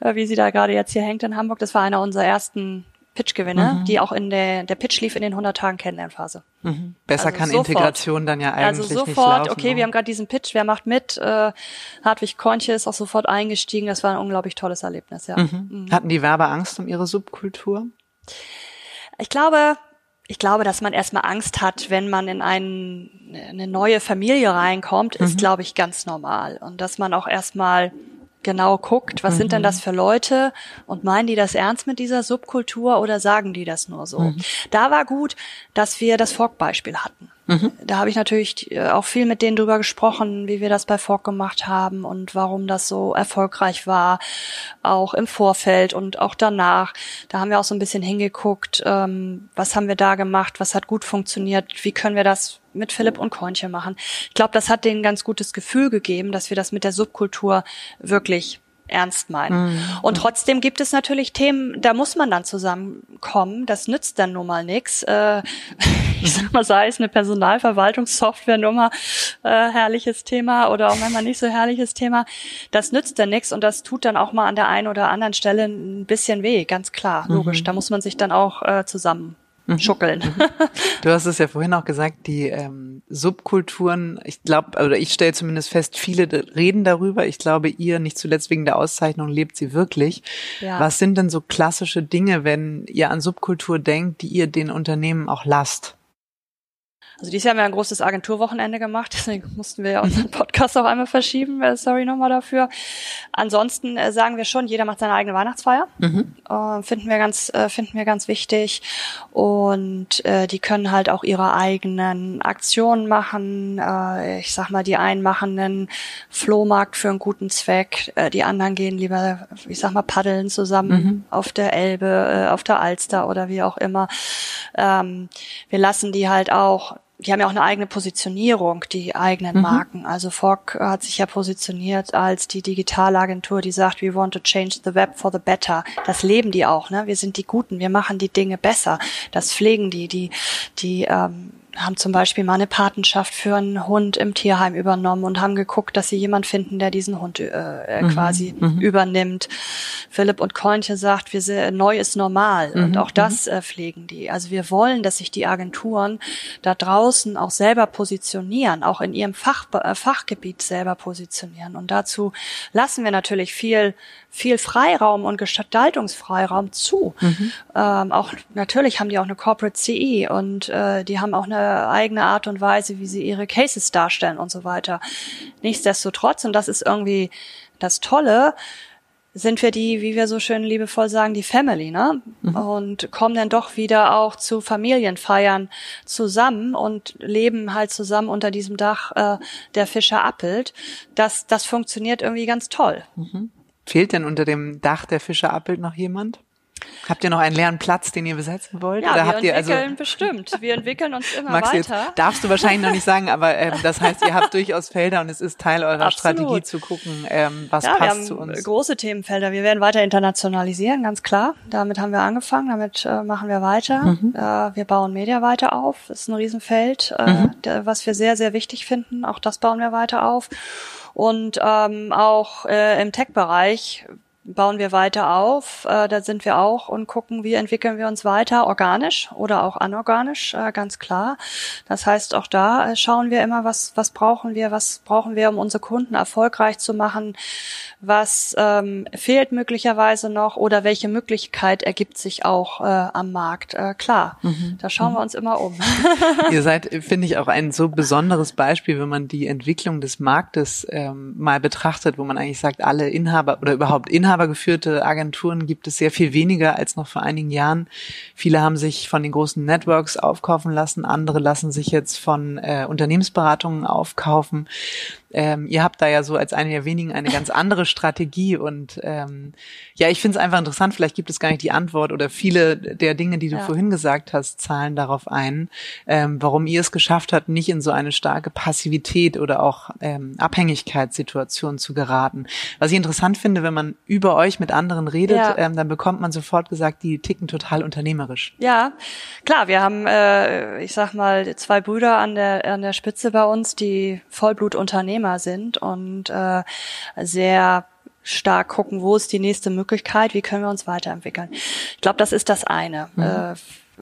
Wie sie da gerade jetzt hier hängt in Hamburg. Das war einer unserer ersten Pitch-Gewinne, mhm. die auch in der, der Pitch lief in den 100 Tagen Kennenlernphase.
Mhm. Besser also kann sofort. Integration dann ja
eigentlich
Also
sofort,
nicht laufen,
okay, wir haben gerade diesen Pitch, wer macht mit? Äh, Hartwig Konche ist auch sofort eingestiegen, das war ein unglaublich tolles Erlebnis, ja.
Mhm. mhm. Hatten die Werber Angst um ihre Subkultur?
Ich glaube, ich glaube, dass man erstmal Angst hat, wenn man in ein, eine neue Familie reinkommt, ist, mhm. glaube ich, ganz normal. Und dass man auch erstmal genau guckt, was mhm. sind denn das mhm. für Leute und meinen die das ernst mit dieser Subkultur oder sagen die das nur so? Mhm. Da war gut, dass wir das Fork-Beispiel hatten. Mhm. Da habe ich natürlich äh, auch viel mit denen drüber gesprochen, wie wir das bei Fork gemacht haben und warum das so erfolgreich war, auch im Vorfeld und auch danach. Da haben wir auch so ein bisschen hingeguckt, ähm, was haben wir da gemacht, was hat gut funktioniert, wie können wir das mit Philipp und Kornchen machen. Ich glaube, das hat denen ganz gutes Gefühl gegeben, dass wir das mit der Subkultur wirklich ernst meinen. Mhm. Und trotzdem gibt es natürlich Themen, da muss man dann zusammenkommen. Das nützt dann nun mal nix. Äh, ich sag mal, sei es eine Personalverwaltungssoftware Nummer, äh, herrliches Thema oder auch manchmal nicht so herrliches Thema. Das nützt dann nix und das tut dann auch mal an der einen oder anderen Stelle ein bisschen weh, ganz klar, logisch. Mhm. Da muss man sich dann auch äh, zusammen Mhm. schuckeln. Mhm.
Du hast es ja vorhin auch gesagt, die ähm, Subkulturen, ich glaube, oder ich stelle zumindest fest, viele reden darüber. Ich glaube, ihr, nicht zuletzt wegen der Auszeichnung, lebt sie wirklich. Ja. Was sind denn so klassische Dinge, wenn ihr an Subkultur denkt, die ihr den Unternehmen auch lasst?
Also dieses Jahr haben wir ein großes Agenturwochenende gemacht, deswegen mussten wir ja unseren Podcast auch einmal verschieben. Äh, sorry nochmal dafür. Ansonsten äh, sagen wir schon, jeder macht seine eigene Weihnachtsfeier. Mhm. Äh, finden wir ganz, äh, finden wir ganz wichtig. Und äh, die können halt auch ihre eigenen Aktionen machen. Äh, ich sag mal, die einen machen einen Flohmarkt für einen guten Zweck, äh, die anderen gehen lieber, ich sag mal, paddeln zusammen mhm. auf der Elbe, äh, auf der Alster oder wie auch immer. Ähm, wir lassen die halt auch die haben ja auch eine eigene Positionierung, die eigenen mhm. Marken. Also Fogg hat sich ja positioniert als die Digitalagentur, die sagt, we want to change the web for the better. Das leben die auch, ne? Wir sind die Guten, wir machen die Dinge besser. Das pflegen die, die, die ähm, haben zum Beispiel mal eine Patenschaft für einen Hund im Tierheim übernommen und haben geguckt, dass sie jemand finden, der diesen Hund äh, äh mhm, quasi mhm. übernimmt. Philipp und Kointje sagt, wir sind, neu ist normal mhm, und auch das mhm. äh, pflegen die. Also wir wollen, dass sich die Agenturen da draußen auch selber positionieren, auch in ihrem Fach, äh, Fachgebiet selber positionieren. Und dazu lassen wir natürlich viel viel Freiraum und Gestaltungsfreiraum zu. Mhm. Ähm, auch natürlich haben die auch eine Corporate CE und äh, die haben auch eine eigene Art und Weise, wie sie ihre Cases darstellen und so weiter. Nichtsdestotrotz, und das ist irgendwie das Tolle, sind wir die, wie wir so schön liebevoll sagen, die Family, ne? Mhm. Und kommen dann doch wieder auch zu Familienfeiern zusammen und leben halt zusammen unter diesem Dach äh, der Fischer Appelt. Das, das funktioniert irgendwie ganz toll.
Mhm. Fehlt denn unter dem Dach der Fischer Appelt noch jemand? Habt ihr noch einen leeren Platz, den ihr besetzen wollt?
Ja,
Oder
wir
habt ihr
entwickeln also, bestimmt. Wir entwickeln uns immer
Max,
weiter.
Jetzt darfst du wahrscheinlich noch nicht sagen, aber ähm, das heißt, ihr habt durchaus Felder und es ist Teil eurer Absolut. Strategie zu gucken, ähm, was
ja,
passt zu uns.
Große Themenfelder. Wir werden weiter internationalisieren, ganz klar. Damit haben wir angefangen, damit äh, machen wir weiter. Mhm. Äh, wir bauen Media weiter auf. Das ist ein Riesenfeld, äh, mhm. der, was wir sehr, sehr wichtig finden. Auch das bauen wir weiter auf. Und ähm, auch äh, im Tech-Bereich bauen wir weiter auf. Äh, da sind wir auch und gucken, wie entwickeln wir uns weiter, organisch oder auch anorganisch, äh, ganz klar. Das heißt, auch da äh, schauen wir immer, was, was brauchen wir, was brauchen wir, um unsere Kunden erfolgreich zu machen, was ähm, fehlt möglicherweise noch oder welche Möglichkeit ergibt sich auch äh, am Markt. Äh, klar, mhm. da schauen mhm. wir uns immer um.
Ihr seid, finde ich, auch ein so besonderes Beispiel, wenn man die Entwicklung des Marktes ähm, mal betrachtet, wo man eigentlich sagt, alle Inhaber oder überhaupt inhabergeführte Agenturen gibt es sehr viel weniger als noch vor einigen Jahren. Viele haben sich von den großen Networks aufkaufen lassen, andere lassen sich jetzt von äh, Unternehmensberatungen aufkaufen. Ähm, ihr habt da ja so als eine der wenigen eine ganz andere Strategie und ähm, ja, ich finde es einfach interessant, vielleicht gibt es gar nicht die Antwort oder viele der Dinge, die du ja. vorhin gesagt hast, zahlen darauf ein, ähm, warum ihr es geschafft habt, nicht in so eine starke Passivität oder auch ähm, Abhängigkeitssituation zu geraten. Was ich interessant finde, wenn man über euch mit anderen redet, ja. ähm, dann bekommt man sofort gesagt, die ticken total unternehmerisch.
Ja, klar, wir haben, äh, ich sag mal, zwei Brüder an der, an der Spitze bei uns, die Vollblutunternehmer sind und äh, sehr stark gucken, wo ist die nächste Möglichkeit, wie können wir uns weiterentwickeln. Ich glaube, das ist das eine. Mhm. Äh,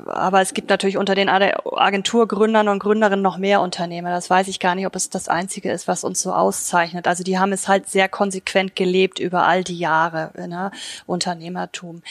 aber es gibt natürlich unter den Agenturgründern und Gründerinnen noch mehr Unternehmer. Das weiß ich gar nicht, ob es das Einzige ist, was uns so auszeichnet. Also die haben es halt sehr konsequent gelebt über all die Jahre, ne? Unternehmertum.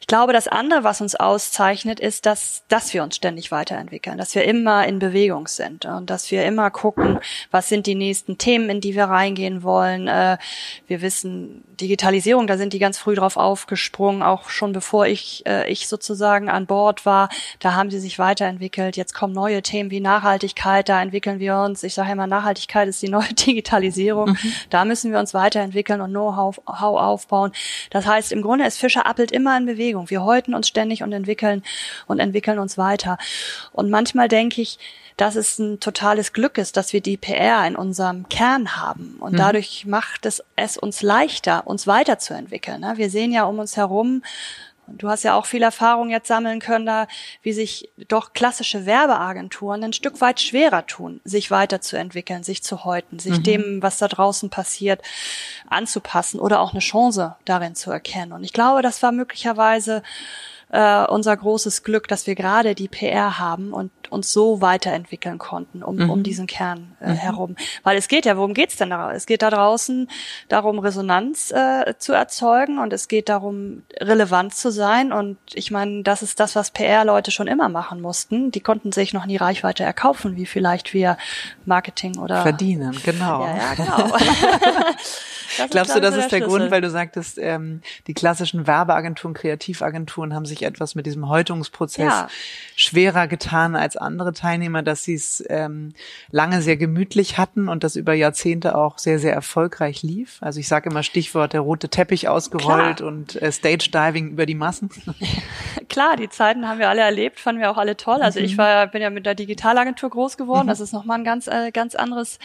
Ich glaube, das andere, was uns auszeichnet, ist, dass, dass wir uns ständig weiterentwickeln, dass wir immer in Bewegung sind und dass wir immer gucken, was sind die nächsten Themen, in die wir reingehen wollen. Äh, wir wissen, Digitalisierung, da sind die ganz früh drauf aufgesprungen, auch schon bevor ich, äh, ich sozusagen an Bord war war, da haben sie sich weiterentwickelt. Jetzt kommen neue Themen wie Nachhaltigkeit, da entwickeln wir uns. Ich sage immer, Nachhaltigkeit ist die neue Digitalisierung. Mhm. Da müssen wir uns weiterentwickeln und Know-how aufbauen. Das heißt, im Grunde ist Fischer Appelt immer in Bewegung. Wir häuten uns ständig und entwickeln und entwickeln uns weiter. Und manchmal denke ich, dass es ein totales Glück ist, dass wir die PR in unserem Kern haben. Und mhm. dadurch macht es es uns leichter, uns weiterzuentwickeln. Ne? Wir sehen ja um uns herum Du hast ja auch viel Erfahrung jetzt sammeln können, da wie sich doch klassische Werbeagenturen ein Stück weit schwerer tun, sich weiterzuentwickeln, sich zu häuten, sich mhm. dem, was da draußen passiert, anzupassen oder auch eine Chance darin zu erkennen. Und ich glaube, das war möglicherweise äh, unser großes Glück, dass wir gerade die PR haben und uns so weiterentwickeln konnten um, mhm. um diesen Kern äh, mhm. herum. Weil es geht ja, worum geht's denn da? Es geht da draußen darum, Resonanz äh, zu erzeugen und es geht darum, relevant zu sein. Und ich meine, das ist das, was PR-Leute schon immer machen mussten. Die konnten sich noch nie Reichweite erkaufen, wie vielleicht wir Marketing oder
verdienen, genau.
Ja, ja genau.
Glaubst du, das ist der, der Grund, weil du sagtest, ähm, die klassischen Werbeagenturen, Kreativagenturen haben sich etwas mit diesem Häutungsprozess ja. schwerer getan als andere Teilnehmer, dass sie es ähm, lange sehr gemütlich hatten und das über Jahrzehnte auch sehr, sehr erfolgreich lief? Also ich sage immer Stichwort der rote Teppich ausgerollt Klar. und äh, Stage Diving über die Massen.
Klar, die Zeiten haben wir alle erlebt, fanden wir auch alle toll. Also mhm. ich war, bin ja mit der Digitalagentur groß geworden. Mhm. Das ist nochmal ein ganz, äh, ganz anderes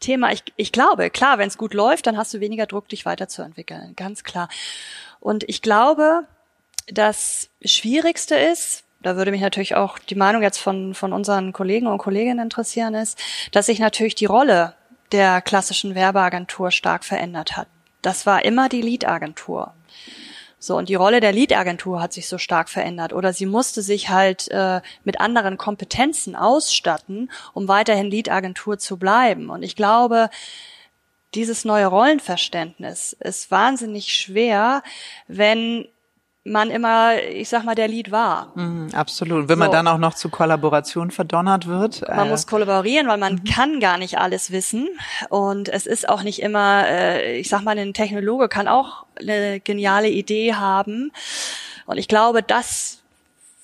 Thema. Ich, ich glaube, klar, wenn es gut läuft, dann hast du weniger Druck, dich weiterzuentwickeln. Ganz klar. Und ich glaube, das Schwierigste ist, da würde mich natürlich auch die Meinung jetzt von, von unseren Kollegen und Kolleginnen interessieren, ist, dass sich natürlich die Rolle der klassischen Werbeagentur stark verändert hat. Das war immer die Lead-Agentur. So, und die Rolle der Lead-Agentur hat sich so stark verändert. Oder sie musste sich halt äh, mit anderen Kompetenzen ausstatten, um weiterhin Lead-Agentur zu bleiben. Und ich glaube, dieses neue Rollenverständnis ist wahnsinnig schwer, wenn man immer, ich sag mal, der Lied war.
Mm, absolut. Wenn so. man dann auch noch zu Kollaboration verdonnert wird.
Man äh, muss kollaborieren, weil man mhm. kann gar nicht alles wissen. Und es ist auch nicht immer, äh, ich sag mal, ein Technologe kann auch eine geniale Idee haben. Und ich glaube, das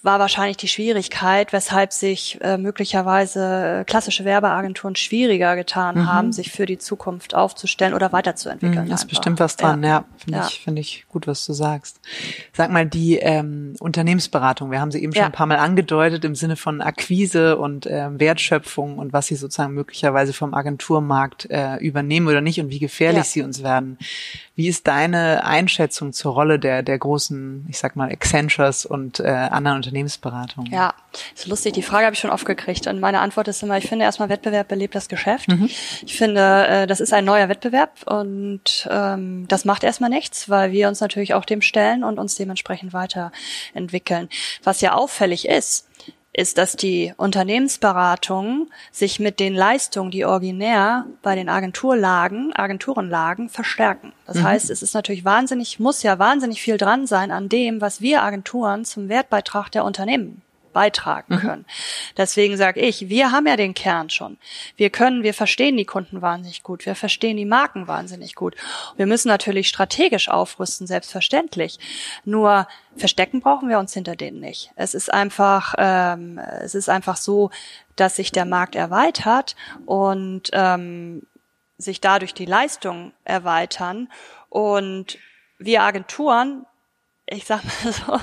war wahrscheinlich die Schwierigkeit, weshalb sich äh, möglicherweise äh, klassische Werbeagenturen schwieriger getan mhm. haben, sich für die Zukunft aufzustellen oder weiterzuentwickeln.
Mhm, ist bestimmt was dran, ja. ja Finde ja. ich, finde ich gut, was du sagst. Sag mal, die ähm, Unternehmensberatung, wir haben sie eben schon ja. ein paar Mal angedeutet im Sinne von Akquise und äh, Wertschöpfung und was sie sozusagen möglicherweise vom Agenturmarkt äh, übernehmen oder nicht und wie gefährlich sie uns werden. Wie ist deine Einschätzung zur Rolle der, der großen, ich sag mal, Accentures und äh, anderen Unternehmensberatungen?
Ja, ist lustig. Die Frage habe ich schon oft gekriegt. Und meine Antwort ist immer, ich finde erstmal Wettbewerb belebt das Geschäft. Mhm. Ich finde, äh, das ist ein neuer Wettbewerb und ähm, das macht erstmal nichts, weil wir uns natürlich auch dem stellen und uns dementsprechend weiterentwickeln. Was ja auffällig ist, ist, dass die Unternehmensberatungen sich mit den Leistungen, die originär bei den Agenturlagen, Agenturen lagen, verstärken. Das mhm. heißt, es ist natürlich wahnsinnig, muss ja wahnsinnig viel dran sein an dem, was wir Agenturen zum Wertbeitrag der Unternehmen beitragen mhm. können. Deswegen sage ich, wir haben ja den Kern schon. Wir können, wir verstehen die Kunden wahnsinnig gut, wir verstehen die Marken wahnsinnig gut. Wir müssen natürlich strategisch aufrüsten, selbstverständlich. Nur verstecken brauchen wir uns hinter denen nicht. Es ist einfach, ähm, es ist einfach so, dass sich der Markt erweitert und ähm, sich dadurch die Leistung erweitern und wir Agenturen, ich sag mal so,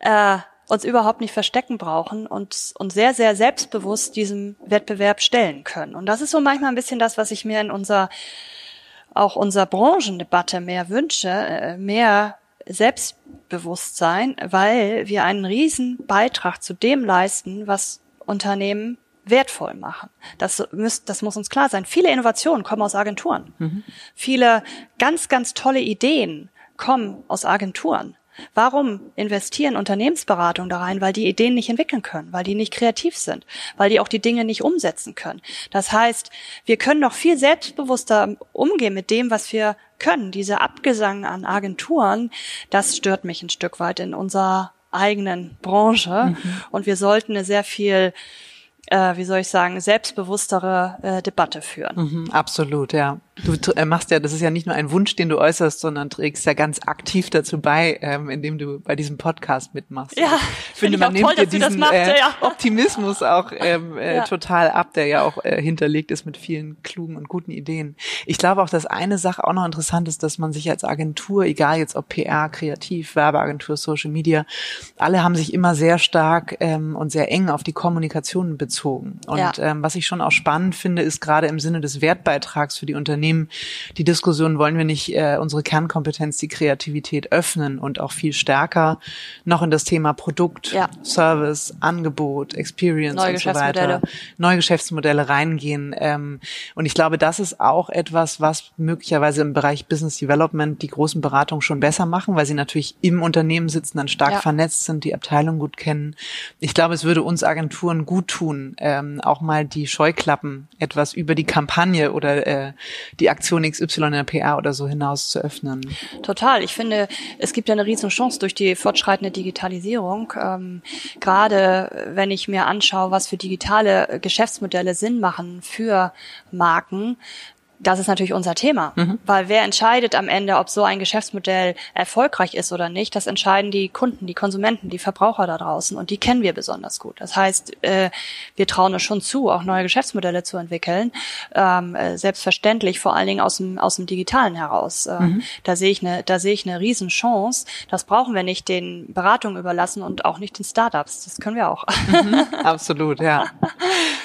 äh, uns überhaupt nicht verstecken brauchen und uns sehr, sehr selbstbewusst diesem Wettbewerb stellen können. Und das ist so manchmal ein bisschen das, was ich mir in unserer, auch unserer Branchendebatte mehr wünsche, äh, mehr Selbstbewusstsein, weil wir einen riesen Beitrag zu dem leisten, was Unternehmen wertvoll machen. Das, muss, das muss uns klar sein. Viele Innovationen kommen aus Agenturen. Mhm. Viele ganz, ganz tolle Ideen kommen aus Agenturen. Warum investieren Unternehmensberatungen da rein? Weil die Ideen nicht entwickeln können, weil die nicht kreativ sind, weil die auch die Dinge nicht umsetzen können. Das heißt, wir können noch viel selbstbewusster umgehen mit dem, was wir können. Diese Abgesang an Agenturen, das stört mich ein Stück weit in unserer eigenen Branche. Mhm. Und wir sollten eine sehr viel äh, wie soll ich sagen, selbstbewusstere äh, Debatte führen.
Mhm, absolut, ja. Du äh, machst ja, das ist ja nicht nur ein Wunsch, den du äußerst, sondern trägst ja ganz aktiv dazu bei, ähm, indem du bei diesem Podcast mitmachst.
Ja,
ich finde, man nimmt toll, dir diesen macht, äh, ja. Optimismus auch ähm, äh, ja. total ab, der ja auch äh, hinterlegt ist mit vielen klugen und guten Ideen. Ich glaube auch, dass eine Sache auch noch interessant ist, dass man sich als Agentur, egal jetzt ob PR, Kreativ, Werbeagentur, Social Media, alle haben sich immer sehr stark ähm, und sehr eng auf die Kommunikation bezogen. Und ja. ähm, was ich schon auch spannend finde, ist gerade im Sinne des Wertbeitrags für die Unternehmen, Unternehmen die Diskussion, wollen wir nicht äh, unsere Kernkompetenz, die Kreativität öffnen und auch viel stärker noch in das Thema Produkt, ja. Service, Angebot, Experience
Neue
und so weiter, neue Geschäftsmodelle reingehen. Ähm, und ich glaube, das ist auch etwas, was möglicherweise im Bereich Business Development die großen Beratungen schon besser machen, weil sie natürlich im Unternehmen sitzen, dann stark ja. vernetzt sind, die Abteilung gut kennen. Ich glaube, es würde uns Agenturen gut tun, ähm, auch mal die Scheuklappen etwas über die Kampagne oder äh, die Aktion XY in der PR oder so hinaus zu öffnen.
Total. Ich finde, es gibt ja eine riesen Chance durch die fortschreitende Digitalisierung. Ähm, gerade wenn ich mir anschaue, was für digitale Geschäftsmodelle Sinn machen für Marken, das ist natürlich unser Thema, mhm. weil wer entscheidet am Ende, ob so ein Geschäftsmodell erfolgreich ist oder nicht? Das entscheiden die Kunden, die Konsumenten, die Verbraucher da draußen und die kennen wir besonders gut. Das heißt, äh, wir trauen es schon zu, auch neue Geschäftsmodelle zu entwickeln, ähm, äh, selbstverständlich vor allen Dingen aus dem aus dem Digitalen heraus. Ähm, mhm. Da sehe ich eine, da sehe ich eine Riesenchance. Das brauchen wir nicht den Beratungen überlassen und auch nicht den Startups. Das können wir auch.
Mhm. Absolut, ja.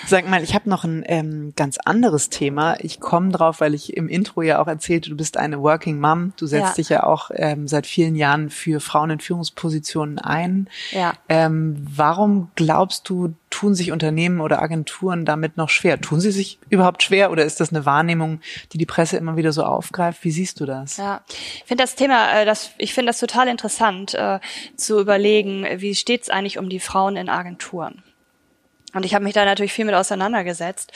Sag mal, ich habe noch ein ähm, ganz anderes Thema. Ich komme drauf, weil ich im Intro ja auch erzählte, du bist eine Working Mom. Du setzt ja. dich ja auch ähm, seit vielen Jahren für Frauen in Führungspositionen ein.
Ja.
Ähm, warum glaubst du, tun sich Unternehmen oder Agenturen damit noch schwer? Tun sie sich überhaupt schwer oder ist das eine Wahrnehmung, die die Presse immer wieder so aufgreift? Wie siehst du das?
Ja, ich finde das Thema, äh, das, ich finde das total interessant äh, zu überlegen, wie steht es eigentlich um die Frauen in Agenturen? Und ich habe mich da natürlich viel mit auseinandergesetzt.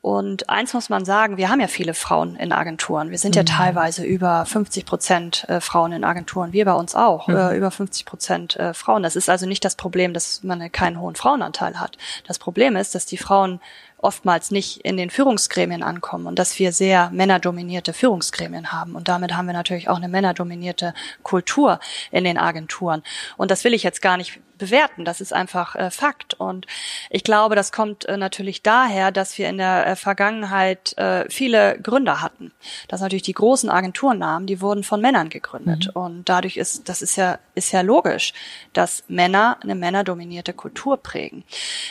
Und eins muss man sagen, wir haben ja viele Frauen in Agenturen. Wir sind ja mhm. teilweise über 50 Prozent äh, Frauen in Agenturen. Wir bei uns auch, mhm. Äh, über 50 Prozent äh, Frauen. Das ist also nicht das Problem, dass man keinen hohen Frauenanteil hat. Das Problem ist, dass die Frauen oftmals nicht in den Führungsgremien ankommen und dass wir sehr männerdominierte Führungsgremien haben. Und damit haben wir natürlich auch eine männerdominierte Kultur in den Agenturen. Und das will ich jetzt gar nicht bewerten. Das ist einfach äh, Fakt. Und ich glaube, das kommt äh, natürlich daher, dass wir in der äh, Vergangenheit äh, viele Gründer hatten. Das natürlich die großen Agenturnamen, die wurden von Männern gegründet. Mhm. Und dadurch ist, das ist ja, ist ja logisch, dass Männer eine männerdominierte Kultur prägen.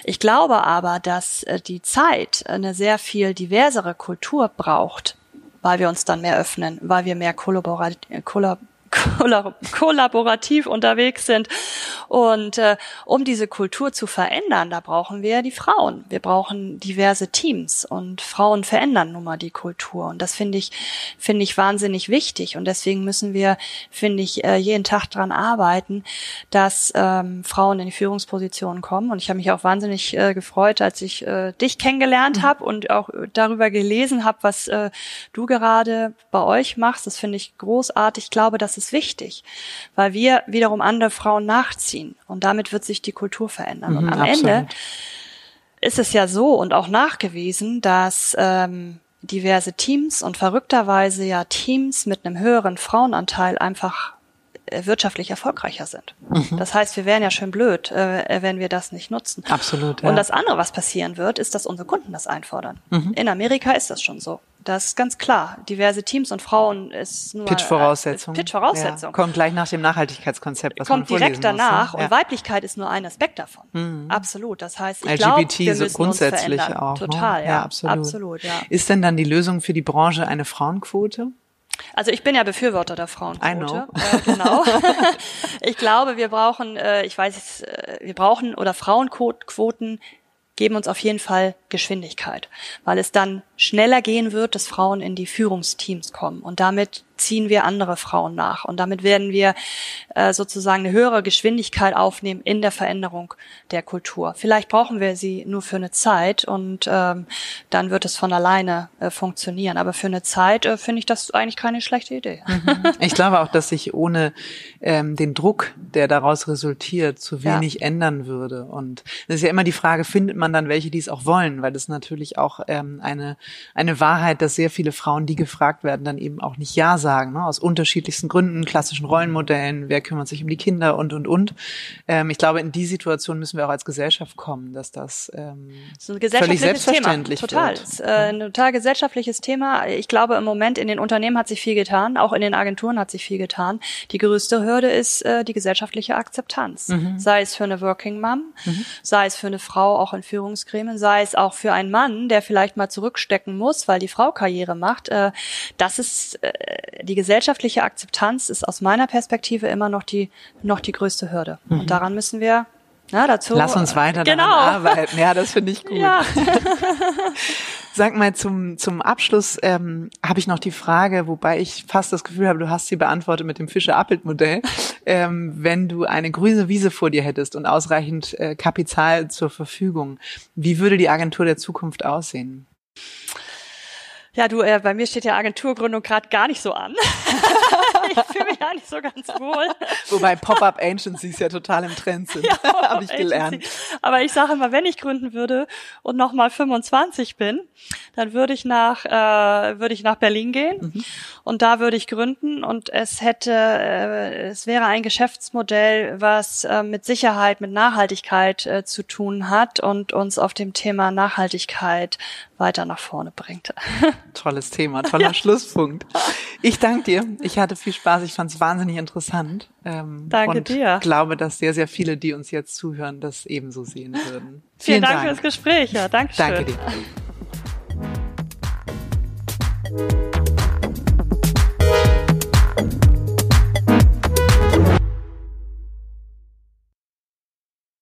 Ich glaube aber, dass äh, die Zeit eine sehr viel diversere Kultur braucht, weil wir uns dann mehr öffnen, weil wir mehr kollaborat kollaborativ unterwegs sind. Und äh, um diese Kultur zu verändern, da brauchen wir die Frauen. Wir brauchen diverse Teams und Frauen verändern nun mal die Kultur. Und das finde ich, finde ich wahnsinnig wichtig. Und deswegen müssen wir, finde ich, äh, jeden Tag dran arbeiten, dass ähm, Frauen in die Führungspositionen kommen. Und ich habe mich auch wahnsinnig äh, gefreut, als ich äh, dich kennengelernt habe und auch darüber gelesen habe, was äh, du gerade bei euch machst. Das finde ich großartig. Ich glaube, dass ist wichtig, weil wir wiederum andere Frauen nachziehen und damit wird sich die Kultur verändern. Mhm, und am absolut. Ende ist es ja so und auch nachgewiesen, dass ähm, diverse Teams und verrückterweise ja Teams mit einem höheren Frauenanteil einfach äh, wirtschaftlich erfolgreicher sind. Mhm. Das heißt, wir wären ja schön blöd, äh, wenn wir das nicht nutzen.
Absolut. Ja.
Und das andere, was passieren wird, ist, dass unsere Kunden das einfordern. Mhm. In Amerika ist das schon so Das ist ganz klar. Diverse Teams und Frauen ist nur
Pitch-Voraussetzung.
Äh, Pitch-Voraussetzung.
Ja, kommt gleich nach dem Nachhaltigkeitskonzept, was
kommt
man
direkt danach.
Muss, ne?
Und Weiblichkeit ist nur ein Aspekt davon. Mhm. Absolut. Das heißt, ich
LGBT
glaube, wir
so
müssen
grundsätzlich
uns verändern.
auch.
Total,
ne?
ja,
ja, absolut.
absolut ja.
Ist denn dann die Lösung für die Branche eine Frauenquote?
Also ich bin ja Befürworter der Frauenquote. Äh, genau. ich glaube, wir brauchen, äh, ich weiß, äh, wir brauchen oder Frauenquoten geben uns auf jeden Fall Geschwindigkeit, weil es dann schneller gehen wird, dass Frauen in die Führungsteams kommen. Und damit ziehen wir andere Frauen nach und damit werden wir äh, sozusagen eine höhere Geschwindigkeit aufnehmen in der Veränderung der Kultur. Vielleicht brauchen wir sie nur für eine Zeit und ähm, dann wird es von alleine äh, funktionieren. Aber für eine Zeit äh, finde ich das eigentlich keine schlechte Idee.
Mhm. Ich glaube auch, dass sich ohne ähm, den Druck, der daraus resultiert, zu wenig ja. ändern würde. Und es ist ja immer die Frage, findet man dann welche, die es auch wollen, weil das natürlich auch ähm, eine eine Wahrheit, dass sehr viele Frauen, die gefragt werden, dann eben auch nicht ja sagen sagen, ne? aus unterschiedlichsten Gründen, klassischen Rollenmodellen, wer kümmert sich um die Kinder und, und, und. Ähm, ich glaube, in die Situation müssen wir auch als Gesellschaft kommen, dass das, ähm, das ein völlig selbstverständlich
Thema. Total.
wird.
Ist, äh, ein total gesellschaftliches Thema. Ich glaube, im Moment in den Unternehmen hat sich viel getan, auch in den Agenturen hat sich viel getan. Die größte Hürde ist äh, die gesellschaftliche Akzeptanz. Mhm. Sei es für eine Working Mom, mhm. sei es für eine Frau auch in Führungsgremien, sei es auch für einen Mann, der vielleicht mal zurückstecken muss, weil die Frau Karriere macht. Äh, das ist äh, die gesellschaftliche Akzeptanz ist aus meiner Perspektive immer noch die, noch die größte Hürde. Mhm. Und daran müssen wir na, dazu.
Lass uns weiter
genau.
daran arbeiten. Ja, das finde ich gut.
Ja.
Sag mal, zum, zum Abschluss ähm, habe ich noch die Frage, wobei ich fast das Gefühl habe, du hast sie beantwortet mit dem Fischer-Appelt-Modell. Ähm, wenn du eine grüne Wiese vor dir hättest und ausreichend äh, Kapital zur Verfügung, wie würde die Agentur der Zukunft aussehen?
Ja, du, äh, bei mir steht ja Agenturgründung gerade gar nicht so an. ich fühle mich nicht so ganz wohl.
Wobei Pop-up Agencies ja total im Trend sind, ja, habe ich gelernt.
Aber ich sage immer, wenn ich gründen würde und noch mal 25 bin, dann würde ich nach äh, würde ich nach Berlin gehen mhm. und da würde ich gründen und es hätte äh, es wäre ein Geschäftsmodell, was äh, mit Sicherheit mit Nachhaltigkeit äh, zu tun hat und uns auf dem Thema Nachhaltigkeit weiter nach vorne bringt.
Tolles Thema, toller ja. Schlusspunkt. Ich danke dir. Ich hatte viel Spaß. Ich fand es wahnsinnig interessant.
Ähm, danke
und
dir.
glaube, dass sehr, sehr viele, die uns jetzt zuhören, das ebenso sehen würden.
Vielen, Vielen Dank, Dank fürs Gespräch. Ja, Dankeschön.
Danke dir.